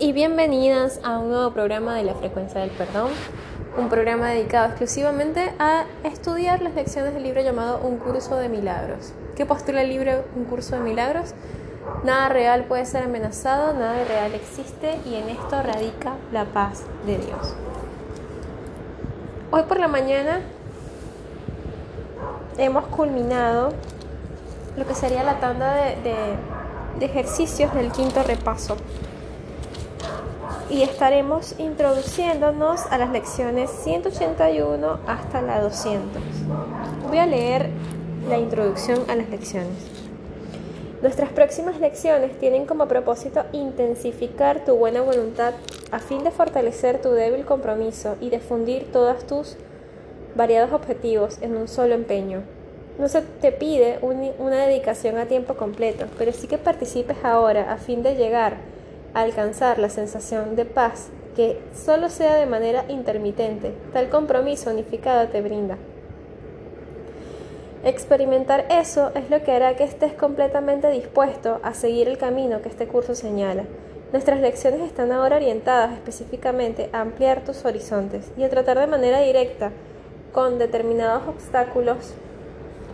Y bienvenidas a un nuevo programa de la frecuencia del perdón, un programa dedicado exclusivamente a estudiar las lecciones del libro llamado Un curso de milagros. ¿Qué postula el libro Un curso de milagros? Nada real puede ser amenazado, nada real existe y en esto radica la paz de Dios. Hoy por la mañana hemos culminado lo que sería la tanda de ejercicios del quinto repaso y estaremos introduciéndonos a las lecciones 181 hasta la 200. Voy a leer la introducción a las lecciones. Nuestras próximas lecciones tienen como propósito intensificar tu buena voluntad a fin de fortalecer tu débil compromiso y difundir todos tus variados objetivos en un solo empeño. No se te pide una dedicación a tiempo completo, pero sí que participes ahora a fin de llegar alcanzar la sensación de paz que solo sea de manera intermitente, tal compromiso unificado te brinda. Experimentar eso es lo que hará que estés completamente dispuesto a seguir el camino que este curso señala. Nuestras lecciones están ahora orientadas específicamente a ampliar tus horizontes y a tratar de manera directa con determinados obstáculos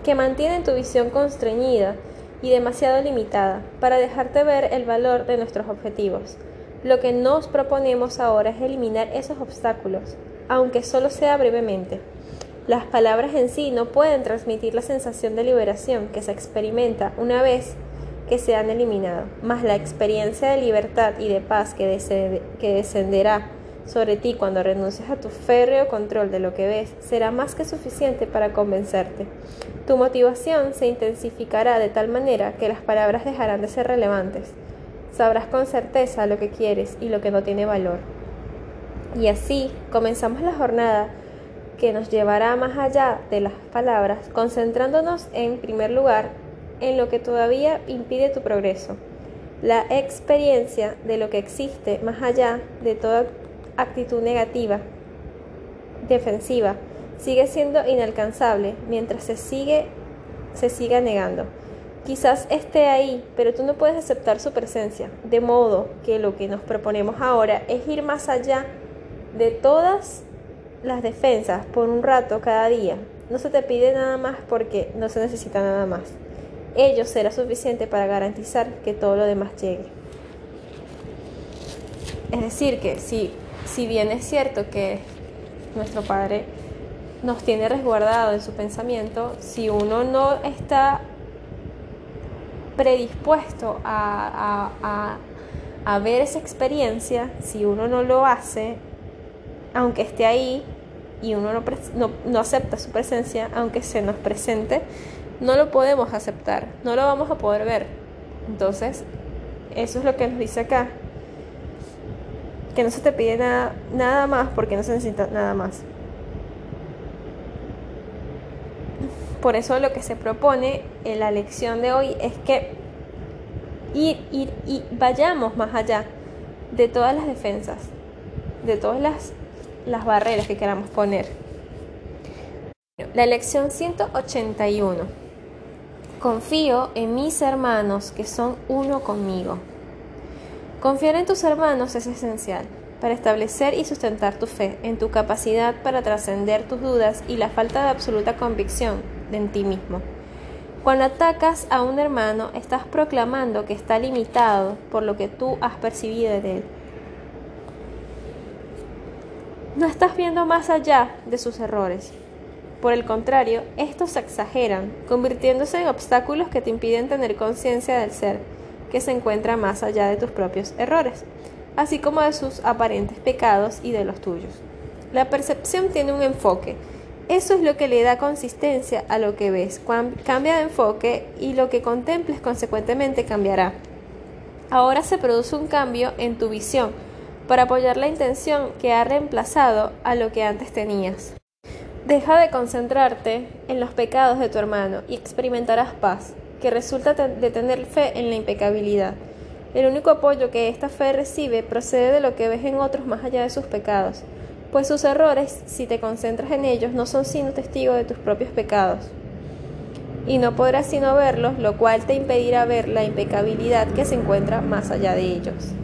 que mantienen tu visión constreñida y demasiado limitada para dejarte ver el valor de nuestros objetivos. Lo que nos proponemos ahora es eliminar esos obstáculos, aunque solo sea brevemente. Las palabras en sí no pueden transmitir la sensación de liberación que se experimenta una vez que se han eliminado, más la experiencia de libertad y de paz que, que descenderá sobre ti cuando renuncies a tu férreo control de lo que ves será más que suficiente para convencerte. Tu motivación se intensificará de tal manera que las palabras dejarán de ser relevantes. Sabrás con certeza lo que quieres y lo que no tiene valor. Y así comenzamos la jornada que nos llevará más allá de las palabras, concentrándonos en primer lugar en lo que todavía impide tu progreso, la experiencia de lo que existe más allá de toda actitud negativa, defensiva, sigue siendo inalcanzable mientras se sigue se siga negando. Quizás esté ahí, pero tú no puedes aceptar su presencia, de modo que lo que nos proponemos ahora es ir más allá de todas las defensas por un rato cada día. No se te pide nada más porque no se necesita nada más. Ello será suficiente para garantizar que todo lo demás llegue. Es decir, que si si bien es cierto que nuestro Padre nos tiene resguardado en su pensamiento, si uno no está predispuesto a, ver esa experiencia, si uno no lo hace, aunque esté ahí y uno no, no acepta su presencia, aunque se nos presente, no lo podemos aceptar, no lo vamos a poder ver. Entonces, eso es lo que nos dice acá que no se te pide nada, nada más porque no se necesita nada más. Por eso lo que se propone en la lección de hoy es que ir, ir y vayamos más allá de todas las defensas, de todas las, las barreras que queramos poner. La lección 181. Confío en mis hermanos que son uno conmigo. Confiar en tus hermanos es esencial para establecer y sustentar tu fe, en tu capacidad para trascender tus dudas y la falta de absoluta convicción en ti mismo. Cuando atacas a un hermano, estás proclamando que está limitado por lo que tú has percibido de él. No estás viendo más allá de sus errores. Por el contrario, estos se exageran, convirtiéndose en obstáculos que te impiden tener conciencia del ser que se encuentra más allá de tus propios errores, así como de sus aparentes pecados y de los tuyos. La percepción tiene un enfoque. Eso es lo que le da consistencia a lo que ves. Cambia de enfoque y lo que contemples consecuentemente cambiará. Ahora se produce un cambio en tu visión para apoyar la intención que ha reemplazado a lo que antes tenías. Deja de concentrarte en los pecados de tu hermano y experimentarás paz que resulta de tener fe en la impecabilidad. El único apoyo que esta fe recibe procede de lo que ves en otros más allá de sus pecados, pues sus errores, si te concentras en ellos, no son sino testigos de tus propios pecados. Y no podrás sino verlos, lo cual te impedirá ver la impecabilidad que se encuentra más allá de ellos.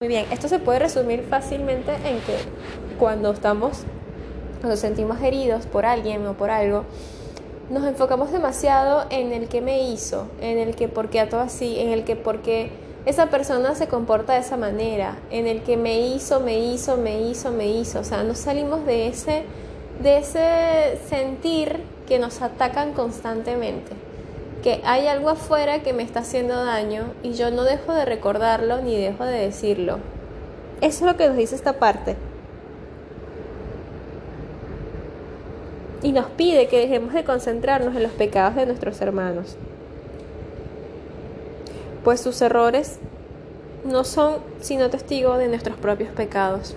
Muy bien, esto se puede resumir fácilmente en que cuando estamos, cuando sentimos heridos por alguien o por algo, nos enfocamos demasiado en el que me hizo, en el que por qué todo así, en el que por qué esa persona se comporta de esa manera, en el que me hizo, me hizo, me hizo, me hizo. O sea, no salimos de ese, de ese sentir que nos atacan constantemente. Que hay algo afuera que me está haciendo daño y yo no dejo de recordarlo ni dejo de decirlo. Eso es lo que nos dice esta parte. Y nos pide que dejemos de concentrarnos en los pecados de nuestros hermanos, pues sus errores no son sino testigos de nuestros propios pecados.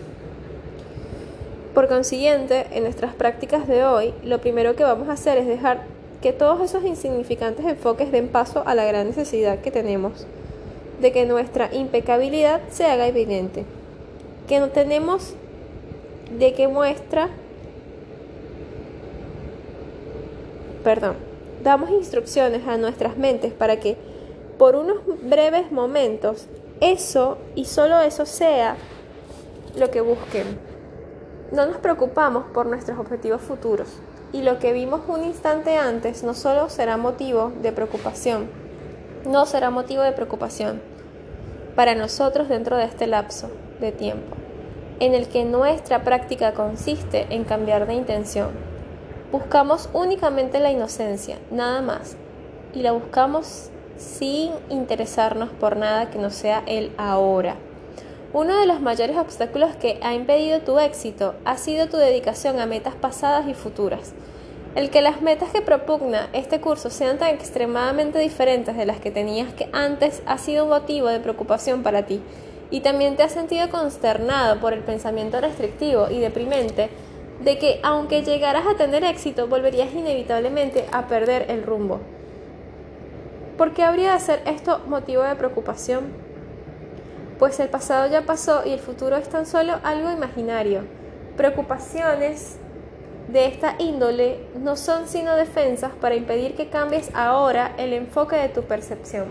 Por consiguiente, en nuestras prácticas de hoy, lo primero que vamos a hacer es dejar que todos esos insignificantes enfoques den paso a la gran necesidad que tenemos de que nuestra impecabilidad se haga evidente, que no tenemos de qué muestra perdón, damos instrucciones a nuestras mentes para que por unos breves momentos eso y solo eso sea lo que busquen. No nos preocupamos por nuestros objetivos futuros y lo que vimos un instante antes no solo será motivo de preocupación, no será motivo de preocupación para nosotros dentro de este lapso de tiempo, en el que nuestra práctica consiste en cambiar de intención Buscamos únicamente la inocencia, nada más. Y la buscamos sin interesarnos por nada que no sea el ahora. Uno de los mayores obstáculos que ha impedido tu éxito ha sido tu dedicación a metas pasadas y futuras. El que las metas que propugna este curso sean tan extremadamente diferentes de las que tenías que antes ha sido motivo de preocupación para ti y también te has sentido consternado por el pensamiento restrictivo y deprimente de que aunque llegaras a tener éxito, volverías inevitablemente a perder el rumbo. ¿Por qué habría de ser esto motivo de preocupación? Pues el pasado ya pasó y el futuro es tan solo algo imaginario. Preocupaciones de esta índole no son sino defensas para impedir que cambies ahora el enfoque de tu percepción.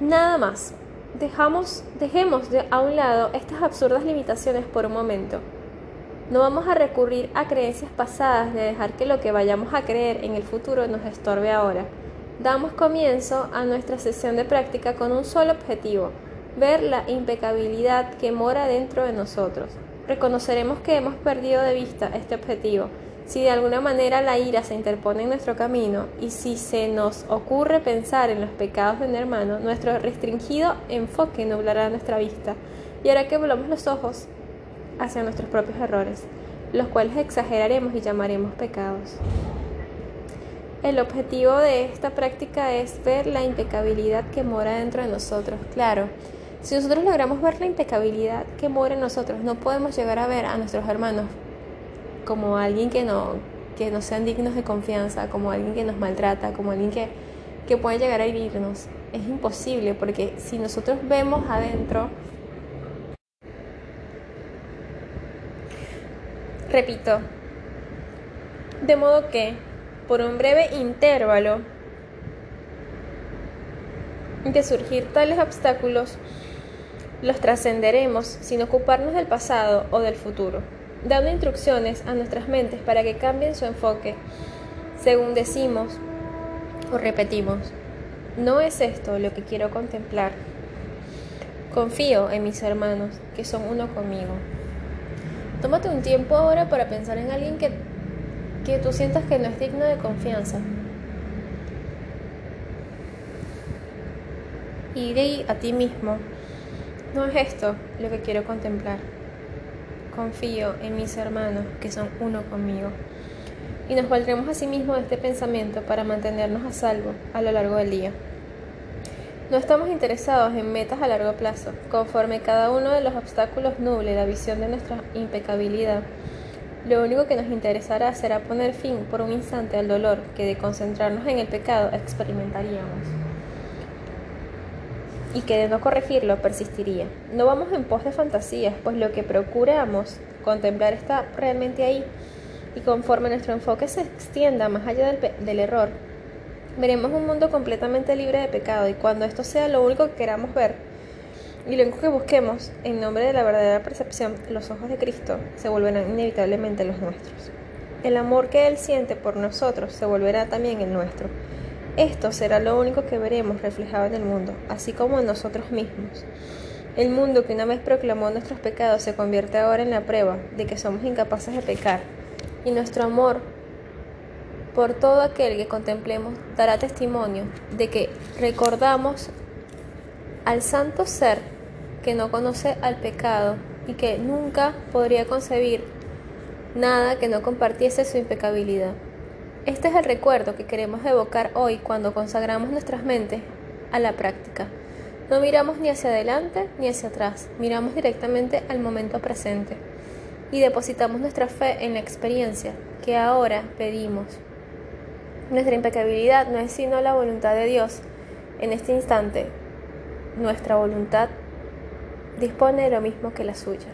Nada más. Dejamos, dejemos de a un lado estas absurdas limitaciones por un momento. No vamos a recurrir a creencias pasadas de dejar que lo que vayamos a creer en el futuro nos estorbe ahora. Damos comienzo a nuestra sesión de práctica con un solo objetivo, ver la impecabilidad que mora dentro de nosotros. Reconoceremos que hemos perdido de vista este objetivo si de alguna manera la ira se interpone en nuestro camino y si se nos ocurre pensar en los pecados de un hermano, nuestro restringido enfoque nublará nuestra vista y hará que volvamos los ojos hacia nuestros propios errores, los cuales exageraremos y llamaremos pecados. El objetivo de esta práctica es ver la impecabilidad que mora dentro de nosotros. Claro, si nosotros logramos ver la impecabilidad que mora en nosotros, no podemos llegar a ver a nuestros hermanos como alguien que no, que no sean dignos de confianza, como alguien que nos maltrata, como alguien que, que puede llegar a herirnos. Es imposible porque si nosotros vemos adentro, repito, de modo que por un breve intervalo de surgir tales obstáculos, los trascenderemos sin ocuparnos del pasado o del futuro dando instrucciones a nuestras mentes para que cambien su enfoque según decimos o repetimos. No es esto lo que quiero contemplar. Confío en mis hermanos, que son uno conmigo. Tómate un tiempo ahora para pensar en alguien que, que tú sientas que no es digno de confianza. Y di a ti mismo, no es esto lo que quiero contemplar confío en mis hermanos que son uno conmigo. Y nos valdremos a sí de este pensamiento para mantenernos a salvo a lo largo del día. No estamos interesados en metas a largo plazo, conforme cada uno de los obstáculos nuble la visión de nuestra impecabilidad. Lo único que nos interesará será poner fin por un instante al dolor que de concentrarnos en el pecado experimentaríamos y que de no corregirlo persistiría. No vamos en pos de fantasías, pues lo que procuramos contemplar está realmente ahí y conforme nuestro enfoque se extienda más allá del, del, error, veremos un mundo completamente libre de pecado y cuando esto sea lo único que queramos ver, y luego que busquemos en nombre de la verdadera percepción los ojos de Cristo, se volverán inevitablemente los nuestros. El amor que Él siente por nosotros se volverá también el nuestro. Esto será lo único que veremos reflejado en el mundo, así como en nosotros mismos. El mundo que una vez proclamó nuestros pecados se convierte ahora en la prueba de que somos incapaces de pecar, y nuestro amor por todo aquel que contemplemos dará testimonio de que recordamos al santo ser que no conoce al pecado y que nunca podría concebir nada que no compartiese su impecabilidad. Este es el recuerdo que queremos evocar hoy cuando consagramos nuestras mentes a la práctica. No miramos ni hacia adelante ni hacia atrás, miramos directamente al momento presente y depositamos nuestra fe en la experiencia que ahora pedimos. Nuestra impecabilidad no es sino la voluntad de Dios. En este instante, nuestra voluntad dispone de lo mismo que la suya.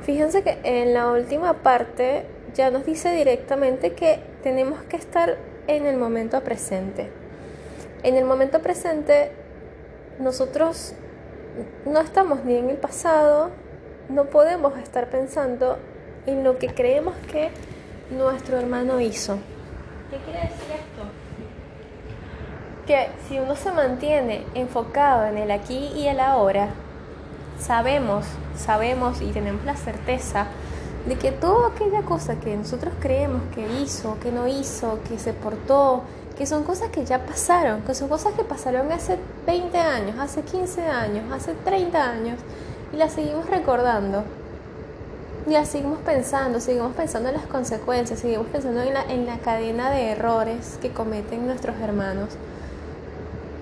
Fíjense que en la última parte ya nos dice directamente que tenemos que estar en el momento presente. En el momento presente nosotros no estamos ni en el pasado, no podemos estar pensando en lo que creemos que nuestro hermano hizo. ¿Qué quiere decir esto? Que si uno se mantiene enfocado en el aquí y el ahora, sabemos, sabemos y tenemos la certeza de que toda aquella cosa que nosotros creemos que hizo, que no hizo, que se portó, que son cosas que ya pasaron, que son cosas que pasaron hace 20 años, hace 15 años, hace 30 años, y las seguimos recordando ya seguimos pensando, seguimos pensando en las consecuencias, seguimos pensando en la, en la cadena de errores que cometen nuestros hermanos.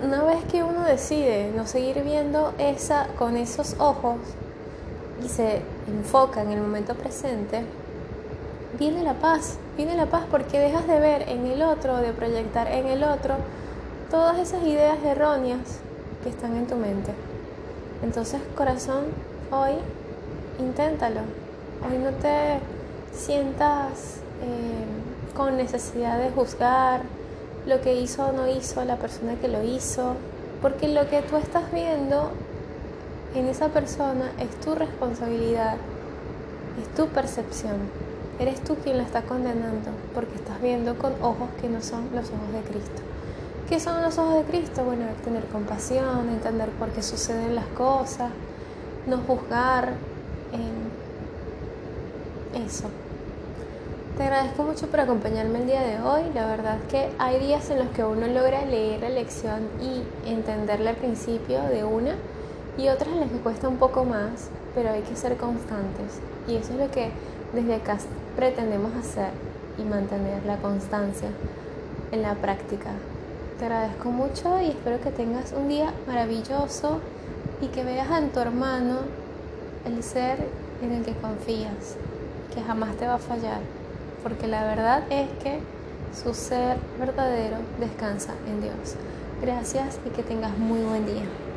Una vez que uno decide no seguir viendo esa con esos ojos y se enfoca en el momento presente, viene la paz, viene la paz porque dejas de ver en el otro, de proyectar en el otro todas esas ideas erróneas que están en tu mente. Entonces, corazón, hoy inténtalo, Hoy no te sientas eh, con necesidad de juzgar lo que hizo o no hizo la persona que lo hizo, porque lo que tú estás viendo en esa persona es tu responsabilidad, es tu percepción. Eres tú quien la está condenando porque estás viendo con ojos que no son los ojos de Cristo. ¿Qué son los ojos de Cristo? Bueno, tener compasión, entender por qué suceden las cosas, no juzgar, eso. Te agradezco mucho por acompañarme el día de hoy. La verdad que hay días en los que uno logra leer la lección y entenderla al principio de una y otras que cuesta un poco más, pero hay que ser constantes. Y eso es lo que desde acá pretendemos hacer y mantener la constancia en la práctica. Te agradezco mucho y espero que tengas un día maravilloso y que veas en tu hermano el ser en el que confías que jamás te va a fallar, porque la verdad es que su ser verdadero descansa en Dios. Gracias y que tengas muy buen día.